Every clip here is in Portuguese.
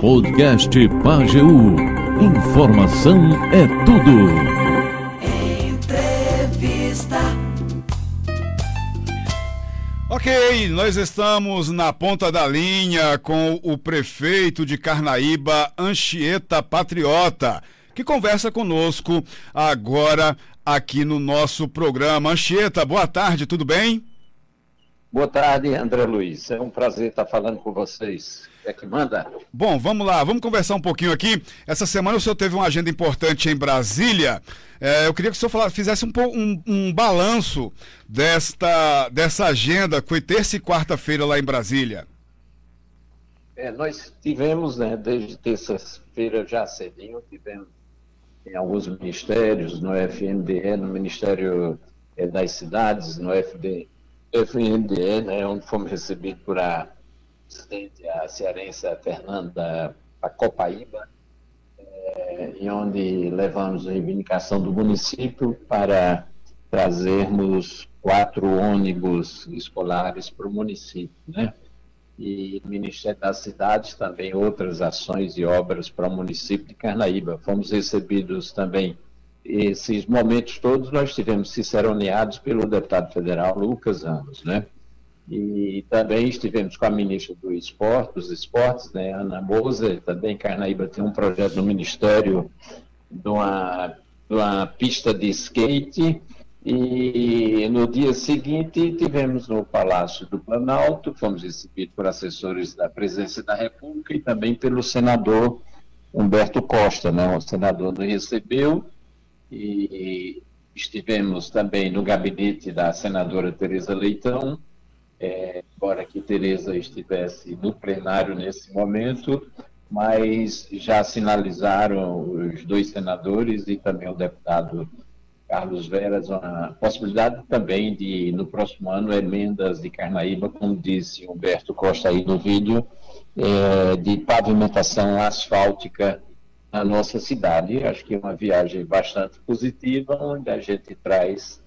Podcast Pageu. Informação é tudo. Entrevista. Ok, nós estamos na ponta da linha com o prefeito de Carnaíba, Anchieta Patriota, que conversa conosco agora aqui no nosso programa. Anchieta, boa tarde, tudo bem? Boa tarde, André Luiz. É um prazer estar falando com vocês. É que manda. Bom, vamos lá, vamos conversar um pouquinho aqui. Essa semana o senhor teve uma agenda importante em Brasília. É, eu queria que o senhor falasse, fizesse um, um, um balanço desta, dessa agenda, que foi terça e quarta-feira lá em Brasília. É, nós tivemos, né, desde terça-feira já cedinho, tivemos em alguns ministérios, no FNDE, no Ministério é, das Cidades, no FD, FNDE, né, onde fomos recebidos por a presidente, a cearense Fernanda Acopaíba, é, em onde levamos a reivindicação do município para trazermos quatro ônibus escolares para o município, né? E Ministério das Cidades também outras ações e obras para o município de Carnaíba. Fomos recebidos também esses momentos todos nós tivemos ciceroneados pelo deputado federal Lucas Ramos, né? E também estivemos com a ministra do Esporte, dos Esportes, né, Ana Moser, também Carnaíba tem um projeto no Ministério de uma, de uma pista de skate, e no dia seguinte tivemos no Palácio do Planalto, fomos recebidos por assessores da Presidência da República e também pelo senador Humberto Costa, né, o senador nos recebeu, e estivemos também no gabinete da senadora Tereza Leitão, é, embora que Tereza estivesse no plenário nesse momento, mas já sinalizaram os dois senadores e também o deputado Carlos Veras a possibilidade também de, no próximo ano, emendas de Carnaíba, como disse Humberto Costa aí no vídeo, é, de pavimentação asfáltica na nossa cidade. Acho que é uma viagem bastante positiva, onde a gente traz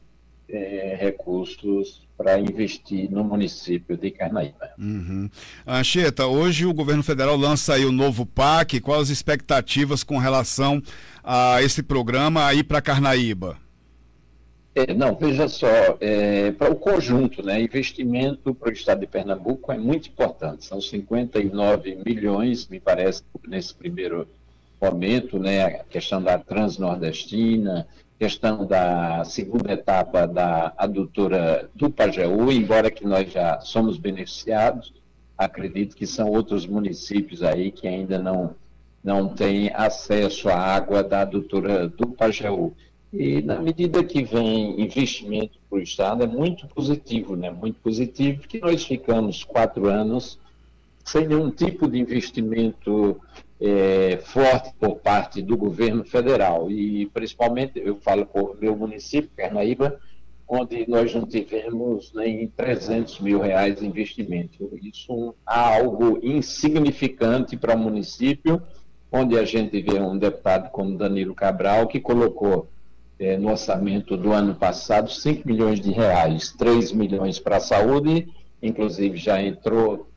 é, recursos para investir no município de Carnaíba. Uhum. Anchieta, hoje o governo federal lança aí o novo PAC. Quais as expectativas com relação a esse programa aí para Carnaíba? É, não, veja só, é, para o conjunto, né, investimento para o estado de Pernambuco é muito importante. São 59 milhões, me parece, nesse primeiro momento, né, a questão da Transnordestina, questão da segunda etapa da adutora do Pajeú, embora que nós já somos beneficiados, acredito que são outros municípios aí que ainda não, não têm acesso à água da adutora do Pajeú. E na medida que vem investimento para o Estado, é muito positivo, né? muito positivo, porque nós ficamos quatro anos sem nenhum tipo de investimento é, forte por parte do governo federal. E, principalmente, eu falo por meu município, Carnaíba, onde nós não tivemos nem 300 mil reais de investimento. Isso é algo insignificante para o município, onde a gente vê um deputado como Danilo Cabral, que colocou é, no orçamento do ano passado 5 milhões de reais, 3 milhões para a saúde, inclusive já entrou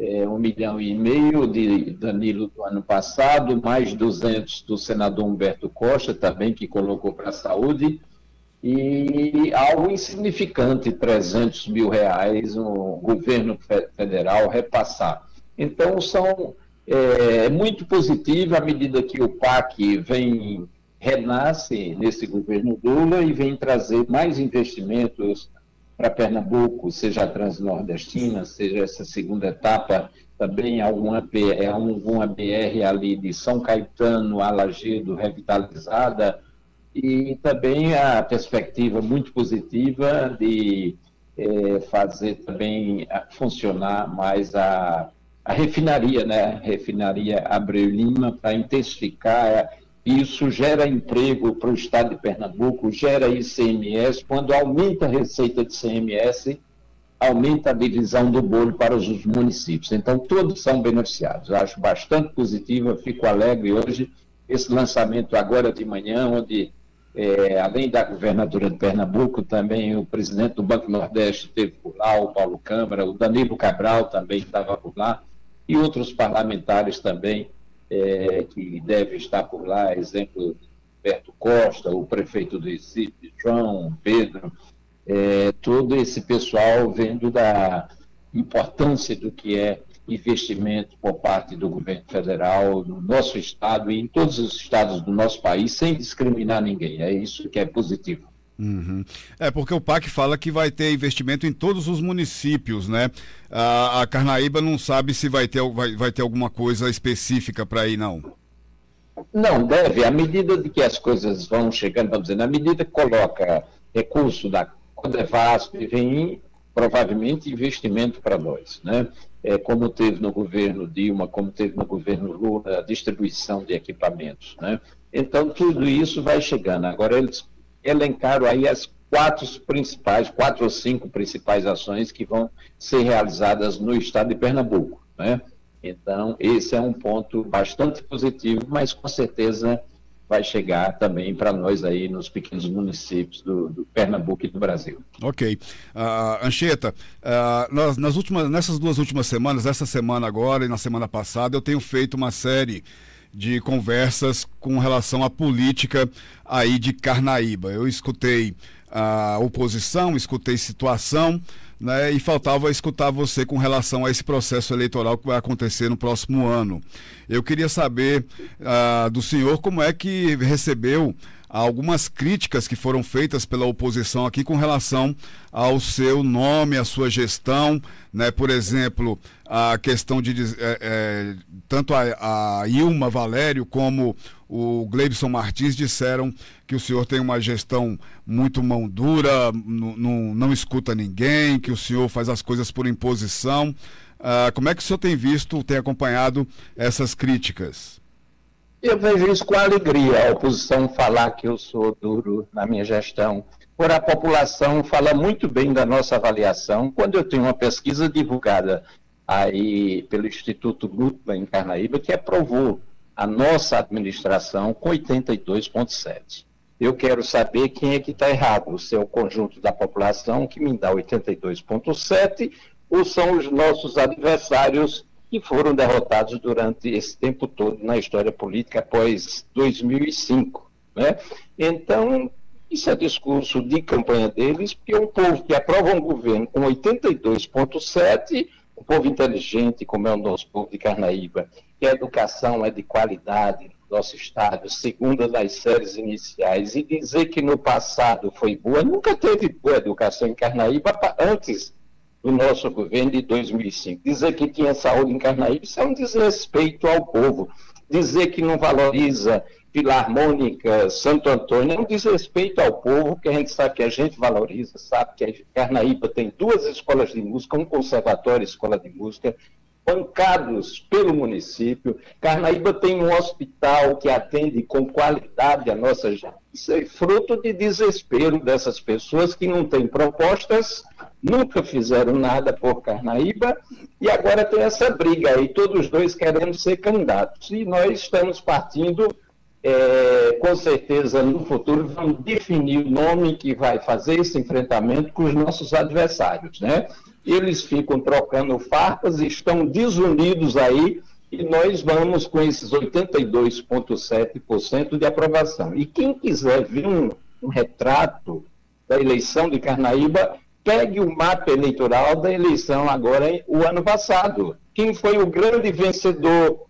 é, um milhão e meio de Danilo do ano passado, mais 200 do senador Humberto Costa, também, que colocou para a saúde, e algo insignificante, 300 mil reais, o governo federal repassar. Então, são é, muito positivo à medida que o PAC vem, renasce nesse governo Lula e vem trazer mais investimentos para Pernambuco, seja a Transnordestina, seja essa segunda etapa, também alguma, é alguma BR ali de São Caetano a Lagedo revitalizada, e também a perspectiva muito positiva de é, fazer também funcionar mais a, a refinaria, né? Refinaria Abreu Lima, para intensificar isso gera emprego para o estado de Pernambuco, gera ICMS. Quando aumenta a receita de ICMS, aumenta a divisão do bolo para os municípios. Então, todos são beneficiados. Eu acho bastante positivo, fico alegre hoje, esse lançamento agora de manhã, onde, é, além da governadora de Pernambuco, também o presidente do Banco Nordeste esteve por lá, o Paulo Câmara, o Danilo Cabral também estava por lá. e outros parlamentares também é, que devem estar por lá, exemplo, Berto Costa, o prefeito do Recife, João, Pedro, é, todo esse pessoal vendo da importância do que é investimento por parte do governo federal no nosso estado e em todos os estados do nosso país, sem discriminar ninguém. É isso que é positivo. Uhum. É porque o PAC fala que vai ter investimento em todos os municípios, né? A, a Carnaíba não sabe se vai ter, vai, vai ter alguma coisa específica para ir, não. Não, deve. À medida de que as coisas vão chegando, vamos dizer, na medida que coloca recurso da Codevasp, vem provavelmente investimento para nós, né? É, como teve no governo Dilma, como teve no governo Lula, a distribuição de equipamentos, né? Então, tudo isso vai chegando. Agora, eles elencaram aí as quatro principais, quatro ou cinco principais ações que vão ser realizadas no estado de Pernambuco. Né? Então, esse é um ponto bastante positivo, mas com certeza vai chegar também para nós aí nos pequenos municípios do, do, Pernambuco e do Brasil. Ok. Uh, Anchieta, uh, nós, nas últimas, nessas duas últimas semanas, essa semana agora e na semana passada, eu tenho feito uma série de conversas com relação à política aí de Carnaíba. Eu escutei a oposição, escutei situação, né, e faltava escutar você com relação a esse processo eleitoral que vai acontecer no próximo ano. Eu queria saber uh, do senhor como é que recebeu algumas críticas que foram feitas pela oposição aqui com relação ao seu nome, à sua gestão, né? Por exemplo, a questão de é, é, tanto a, a Ilma Valério como o Gleibson Martins disseram que o senhor tem uma gestão muito mão dura, não escuta ninguém, que o senhor faz as coisas por imposição. Ah, como é que o senhor tem visto, tem acompanhado essas críticas? Eu vejo isso com alegria, a oposição falar que eu sou duro na minha gestão. Por a população fala muito bem da nossa avaliação. Quando eu tenho uma pesquisa divulgada aí pelo Instituto Gutmann em Carnaíba, que aprovou a nossa administração com 82,7. Eu quero saber quem é que está errado, se é o conjunto da população que me dá 82,7 ou são os nossos adversários que foram derrotados durante esse tempo todo na história política após 2005. Né? Então, isso é discurso de campanha deles, porque um povo que aprova um governo com 82,7%, um povo inteligente, como é o nosso povo de Carnaíba, que a educação é de qualidade no nosso Estado, segunda das séries iniciais, e dizer que no passado foi boa, nunca teve boa educação em Carnaíba antes do nosso governo de 2005. Dizer que tinha saúde em Carnaíba, isso é um desrespeito ao povo. Dizer que não valoriza Filarmônica, Santo Antônio, é um desrespeito ao povo, que a gente sabe que a gente valoriza, sabe que Carnaíba tem duas escolas de música, um conservatório e escola de música, bancados pelo município. Carnaíba tem um hospital que atende com qualidade a nossa. Isso é fruto de desespero dessas pessoas que não têm propostas, nunca fizeram nada por Carnaíba e agora tem essa briga aí, todos dois querendo ser candidatos. E nós estamos partindo, é, com certeza, no futuro, vamos definir o nome que vai fazer esse enfrentamento com os nossos adversários, né? eles ficam trocando farpas, estão desunidos aí, e nós vamos com esses 82,7% de aprovação. E quem quiser ver um, um retrato da eleição de Carnaíba, pegue o mapa eleitoral da eleição agora, o ano passado. Quem foi o grande vencedor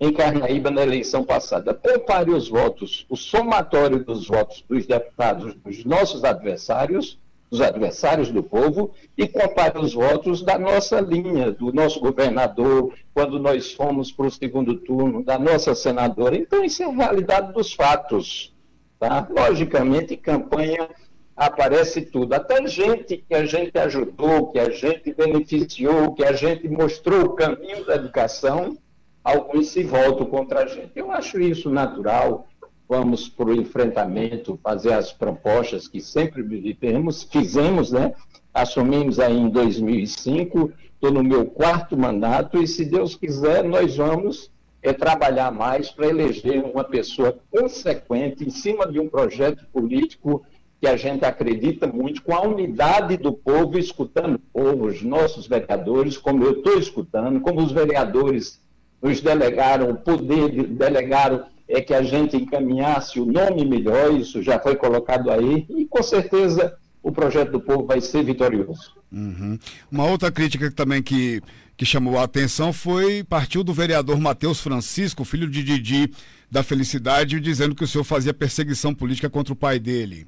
em Carnaíba na eleição passada? Compare os votos, o somatório dos votos dos deputados dos nossos adversários dos adversários do povo e compare os votos da nossa linha, do nosso governador, quando nós fomos para o segundo turno, da nossa senadora. Então, isso é a realidade dos fatos. Tá? Logicamente, campanha aparece tudo. Até gente que a gente ajudou, que a gente beneficiou, que a gente mostrou o caminho da educação, alguns se voltam contra a gente. Eu acho isso natural vamos para o enfrentamento, fazer as propostas que sempre vivemos, fizemos, né? Assumimos aí em 2005, estou no meu quarto mandato e, se Deus quiser, nós vamos é, trabalhar mais para eleger uma pessoa consequente em cima de um projeto político que a gente acredita muito com a unidade do povo, escutando o povo, os nossos vereadores, como eu estou escutando, como os vereadores nos delegaram, o poder de, delegaram é que a gente encaminhasse o nome melhor, isso já foi colocado aí, e com certeza o projeto do povo vai ser vitorioso. Uhum. Uma outra crítica também que, que chamou a atenção foi, partiu do vereador Matheus Francisco, filho de Didi da Felicidade, dizendo que o senhor fazia perseguição política contra o pai dele.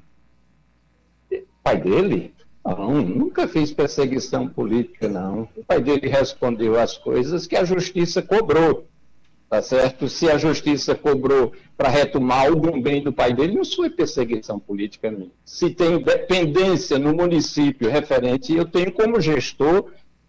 Pai dele? Não, nunca fiz perseguição política, não. O pai dele respondeu as coisas que a justiça cobrou. Tá certo? Se a justiça cobrou para retomar algum bem do pai dele, não foi perseguição política minha. Se tem dependência no município referente, eu tenho como gestor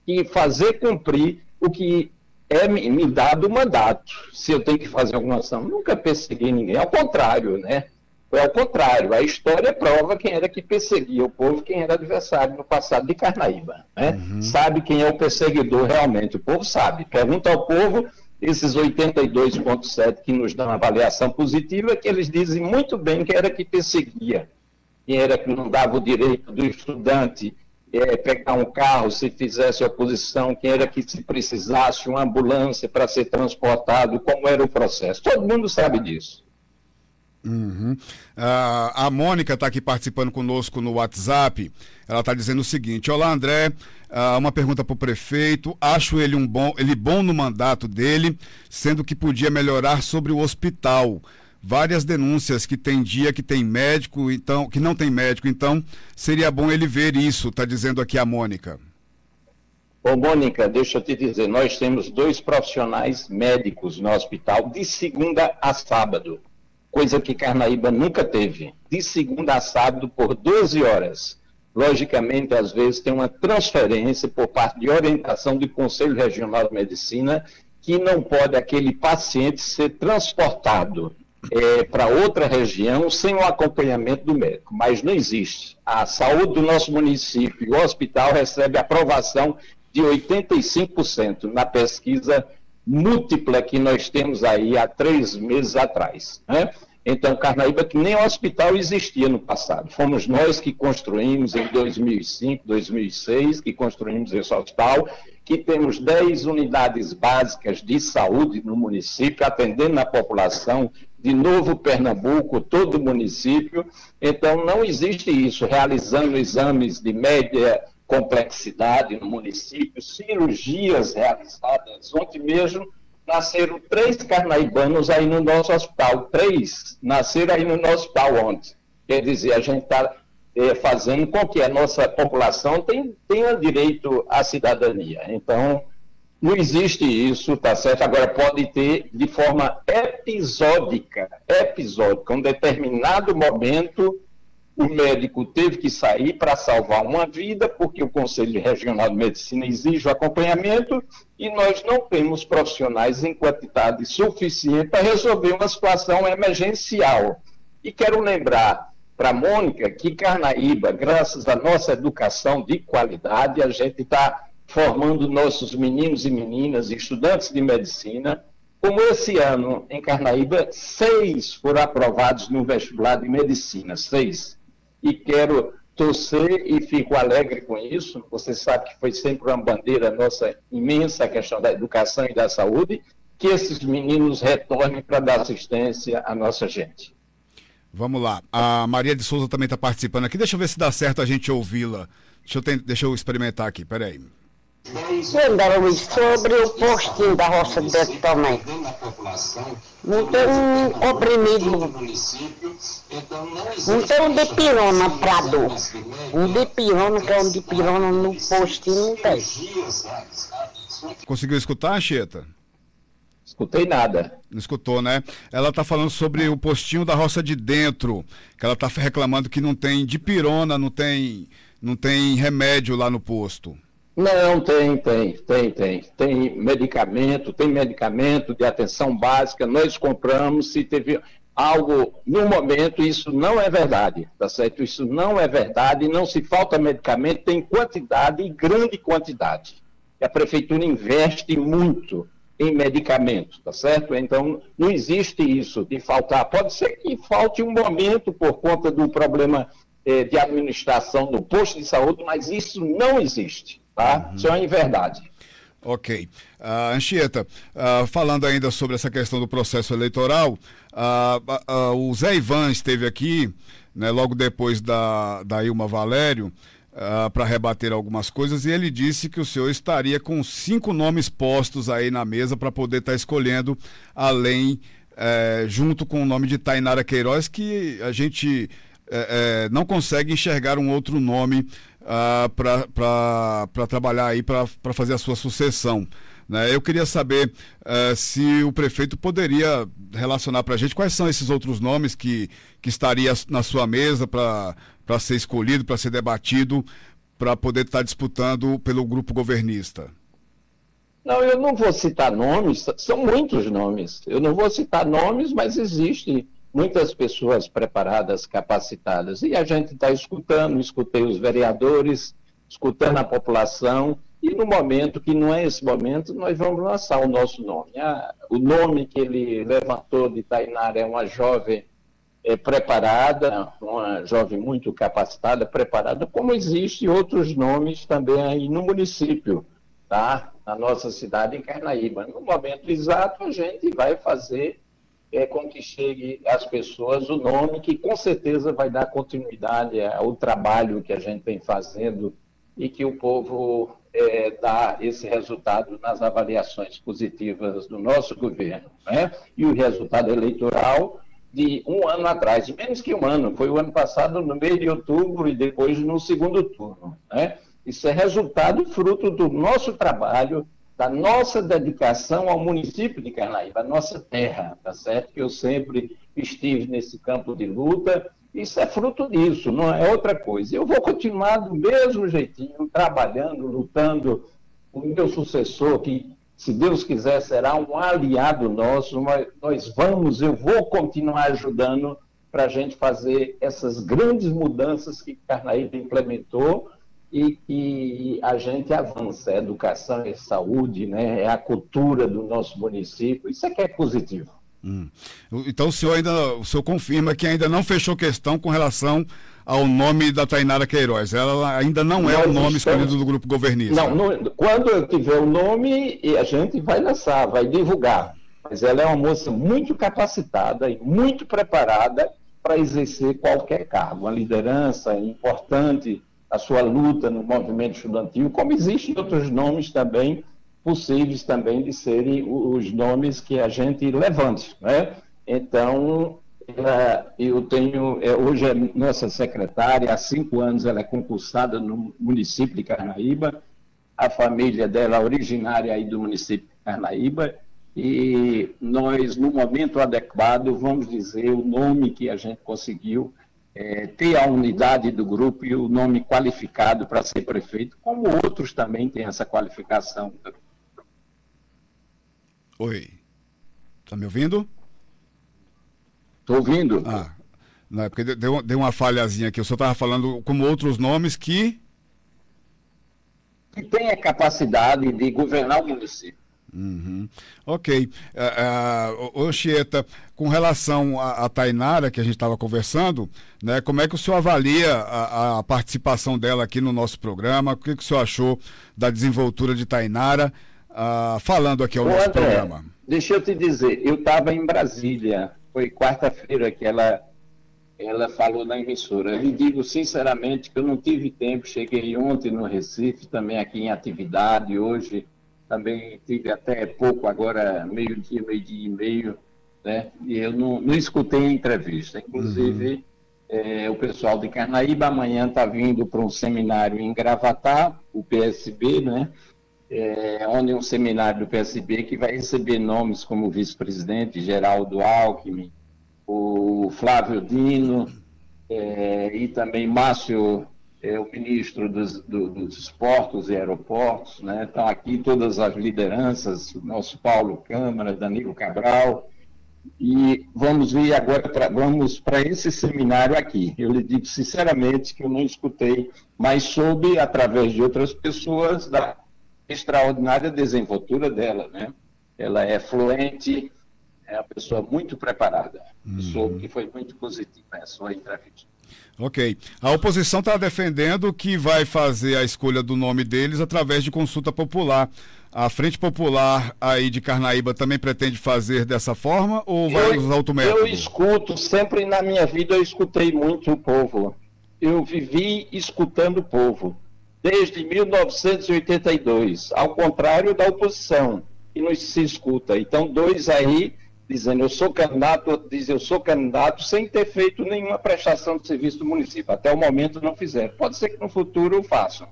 que fazer cumprir o que é me dado o mandato. Se eu tenho que fazer alguma ação, nunca persegui ninguém. Ao contrário, né? Foi ao contrário. A história prova quem era que perseguia o povo, quem era adversário no passado de Carnaíba. Né? Uhum. Sabe quem é o perseguidor realmente. O povo sabe. Pergunta ao povo, esses 82,7 que nos dão avaliação positiva, que eles dizem muito bem quem era que perseguia. Quem era que não dava o direito do estudante é, pegar um carro se fizesse oposição, quem era que se precisasse uma ambulância para ser transportado, como era o processo. Todo mundo sabe disso. Uhum. Uh, a Mônica está aqui participando conosco no WhatsApp. Ela está dizendo o seguinte: Olá, André. Uh, uma pergunta para o prefeito. Acho ele um bom, ele bom no mandato dele, sendo que podia melhorar sobre o hospital. Várias denúncias que tem dia que tem médico, então que não tem médico, então seria bom ele ver isso. Está dizendo aqui a Mônica. Ô, Mônica, deixa eu te dizer, nós temos dois profissionais médicos no hospital de segunda a sábado coisa que Carnaíba nunca teve, de segunda a sábado por 12 horas. Logicamente, às vezes, tem uma transferência por parte de orientação do Conselho Regional de Medicina que não pode aquele paciente ser transportado é, para outra região sem o acompanhamento do médico. Mas não existe. A saúde do nosso município e o hospital recebe aprovação de 85% na pesquisa múltipla que nós temos aí há três meses atrás. Né? Então, Carnaíba, que nem hospital existia no passado. Fomos nós que construímos em 2005, 2006, que construímos esse hospital, que temos 10 unidades básicas de saúde no município, atendendo a população de Novo Pernambuco, todo o município. Então, não existe isso, realizando exames de média complexidade no município, cirurgias realizadas. Ontem mesmo nasceram três carnaibanos aí no nosso hospital. Três nasceram aí no nosso hospital ontem. Quer dizer, a gente está é, fazendo com que a nossa população tenha, tenha direito à cidadania. Então, não existe isso, tá certo? Agora pode ter de forma episódica, episódica, um determinado momento o médico teve que sair para salvar uma vida, porque o Conselho Regional de Medicina exige o acompanhamento e nós não temos profissionais em quantidade suficiente para resolver uma situação emergencial. E quero lembrar para Mônica que Carnaíba, graças à nossa educação de qualidade, a gente está formando nossos meninos e meninas, estudantes de medicina, como esse ano em Carnaíba, seis foram aprovados no vestibular de medicina, seis e quero torcer e fico alegre com isso. Você sabe que foi sempre uma bandeira nossa imensa a questão da educação e da saúde, que esses meninos retornem para dar assistência à nossa gente. Vamos lá. A Maria de Souza também está participando aqui. Deixa eu ver se dá certo a gente ouvi-la. Deixa eu, deixa eu experimentar aqui, peraí. Lembra, Luiz, sobre o postinho da Roça de Beto também. Não tem um comprimido, não tem um dipirona para dor. Um dipirona, que é um dipirona no postinho, não tem. Conseguiu escutar, Anchieta? Escutei nada. Não escutou, né? Ela está falando sobre o postinho da roça de dentro, que ela está reclamando que não tem dipirona, não tem, não tem remédio lá no posto. Não, tem, tem, tem, tem. Tem medicamento, tem medicamento de atenção básica, nós compramos, se teve algo no momento, isso não é verdade, tá certo? Isso não é verdade, não se falta medicamento, tem quantidade e grande quantidade. E a prefeitura investe muito em medicamento, tá certo? Então, não existe isso de faltar. Pode ser que falte um momento por conta do problema é, de administração no posto de saúde, mas isso não existe, tá? Uhum. Isso é uma inverdade. Ok. Uh, Anchieta, uh, falando ainda sobre essa questão do processo eleitoral, uh, uh, o Zé Ivan esteve aqui, né, logo depois da, da Ilma Valério, para rebater algumas coisas, e ele disse que o senhor estaria com cinco nomes postos aí na mesa para poder estar tá escolhendo, além, eh, junto com o nome de Tainara Queiroz, que a gente eh, eh, não consegue enxergar um outro nome uh, para trabalhar aí, para fazer a sua sucessão. Né? Eu queria saber uh, se o prefeito poderia relacionar para a gente quais são esses outros nomes que, que estaria na sua mesa para ser escolhido, para ser debatido, para poder estar tá disputando pelo grupo governista. Não, eu não vou citar nomes, são muitos nomes. Eu não vou citar nomes, mas existe muitas pessoas preparadas, capacitadas. E a gente está escutando, escutei os vereadores, escutando a população, e no momento que não é esse momento, nós vamos lançar o nosso nome. Ah, o nome que ele levantou de Tainara é uma jovem é, preparada, uma jovem muito capacitada, preparada, como existem outros nomes também aí no município, tá? na nossa cidade, em Carnaíba. No momento exato, a gente vai fazer é, com que chegue às pessoas o nome que com certeza vai dar continuidade ao trabalho que a gente vem fazendo e que o povo é, dá esse resultado nas avaliações positivas do nosso governo. Né? E o resultado eleitoral de um ano atrás, de menos que um ano, foi o ano passado, no mês de outubro e depois no segundo turno. Né? Isso é resultado fruto do nosso trabalho, da nossa dedicação ao município de Carnaíba, a nossa terra, tá certo? Que eu sempre estive nesse campo de luta. Isso é fruto disso, não é outra coisa. Eu vou continuar do mesmo jeitinho, trabalhando, lutando. O meu sucessor, que, se Deus quiser, será um aliado nosso, nós vamos, eu vou continuar ajudando para a gente fazer essas grandes mudanças que Carnaíba implementou e que a gente avança. É educação e saúde, né? é a cultura do nosso município. Isso é que é positivo. Hum. Então o senhor ainda o senhor confirma que ainda não fechou questão com relação ao nome da Tainara Queiroz. Ela ainda não é o nome estamos... escolhido do grupo governista. Não, não, quando eu tiver o nome, a gente vai lançar, vai divulgar. Mas ela é uma moça muito capacitada e muito preparada para exercer qualquer cargo. Uma liderança importante a sua luta no movimento estudantil, como existem outros nomes também possíveis também de serem os nomes que a gente levante, né? Então, eu tenho, é, hoje é nossa secretária, há cinco anos ela é concursada no município de Carnaíba, a família dela originária aí do município de Carnaíba, e nós, no momento adequado, vamos dizer o nome que a gente conseguiu é, ter a unidade do grupo e o nome qualificado para ser prefeito, como outros também têm essa qualificação. Oi. Está me ouvindo? Estou ouvindo. Ah, não, é porque deu, deu uma falhazinha aqui. O senhor estava falando como outros nomes que. Que tem a capacidade de governar o município. Uhum. Ok. Uh, uh, Oxieta, com relação a Tainara, que a gente estava conversando, né, como é que o senhor avalia a, a, participação dela aqui no nosso programa? O que, que o senhor achou da desenvoltura de Tainara, uh, falando aqui ao Ô, nosso André, programa? Deixa eu te dizer, eu estava em Brasília, foi quarta-feira que ela, ela falou na emissora. Eu lhe digo sinceramente que eu não tive tempo, cheguei ontem no Recife, também aqui em atividade, hoje também tive até pouco, agora meio-dia, meio-dia e meio, né? E eu não, não escutei a entrevista. Inclusive, uhum. é, o pessoal de Carnaíba amanhã está vindo para um seminário em Gravatá, o PSB, né? É, onde é um seminário do PSB que vai receber nomes como o vice-presidente Geraldo Alckmin, o Flávio Dino é, e também Márcio é, o ministro dos, do, dos portos e aeroportos, né? estão aqui todas as lideranças, o nosso Paulo Câmara, Danilo Cabral, e vamos vir agora, pra, vamos para esse seminário aqui. Eu lhe digo sinceramente que eu não escutei, mas soube, através de outras pessoas, da extraordinária desenvoltura dela. Né? Ela é fluente, é uma pessoa muito preparada. Uhum. Soube que foi muito positiva a sua entrevista. Ok. A oposição está defendendo que vai fazer a escolha do nome deles através de consulta popular. A Frente Popular aí de Carnaíba também pretende fazer dessa forma ou vai eu, usar outro método? Eu escuto, sempre na minha vida eu escutei muito o povo. Eu vivi escutando o povo, desde 1982, ao contrário da oposição, que não se escuta. Então, dois aí dizendo eu sou candidato, diz eu sou candidato sem ter feito nenhuma prestação de serviço do município. Até o momento não fizeram. Pode ser que no futuro façam,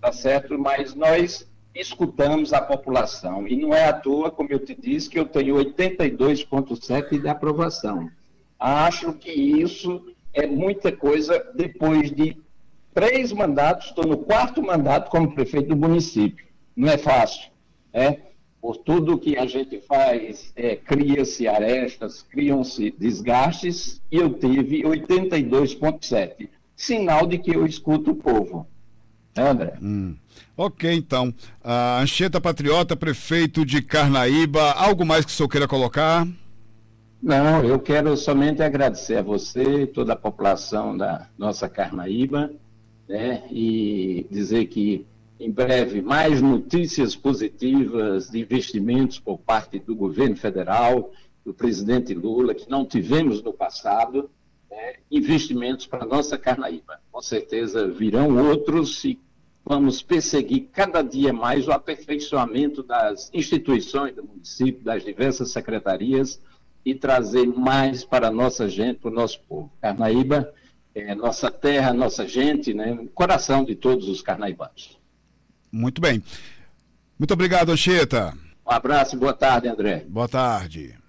tá certo? Mas nós escutamos a população e não é à toa, como eu te disse, que eu tenho 82,7 de aprovação. Acho que isso é muita coisa depois de três mandatos, estou no quarto mandato como prefeito do município. Não é fácil, é? Por tudo que a gente faz, é, cria-se arestas, criam-se desgastes, e eu tive 82,7. Sinal de que eu escuto o povo. É, André? Hum. Ok, então. A Anchieta Patriota, prefeito de Carnaíba, algo mais que o senhor queira colocar? Não, eu quero somente agradecer a você e toda a população da nossa Carnaíba, né, e dizer que em breve mais notícias positivas de investimentos por parte do governo federal, do presidente Lula, que não tivemos no passado, né, investimentos para a nossa Carnaíba. Com certeza virão outros e vamos perseguir cada dia mais o aperfeiçoamento das instituições do município, das diversas secretarias e trazer mais para a nossa gente, para o nosso povo. Carnaíba é nossa terra, nossa gente, né, coração de todos os carnaibanos. Muito bem. Muito obrigado, Anchieta. Um abraço e boa tarde, André. Boa tarde.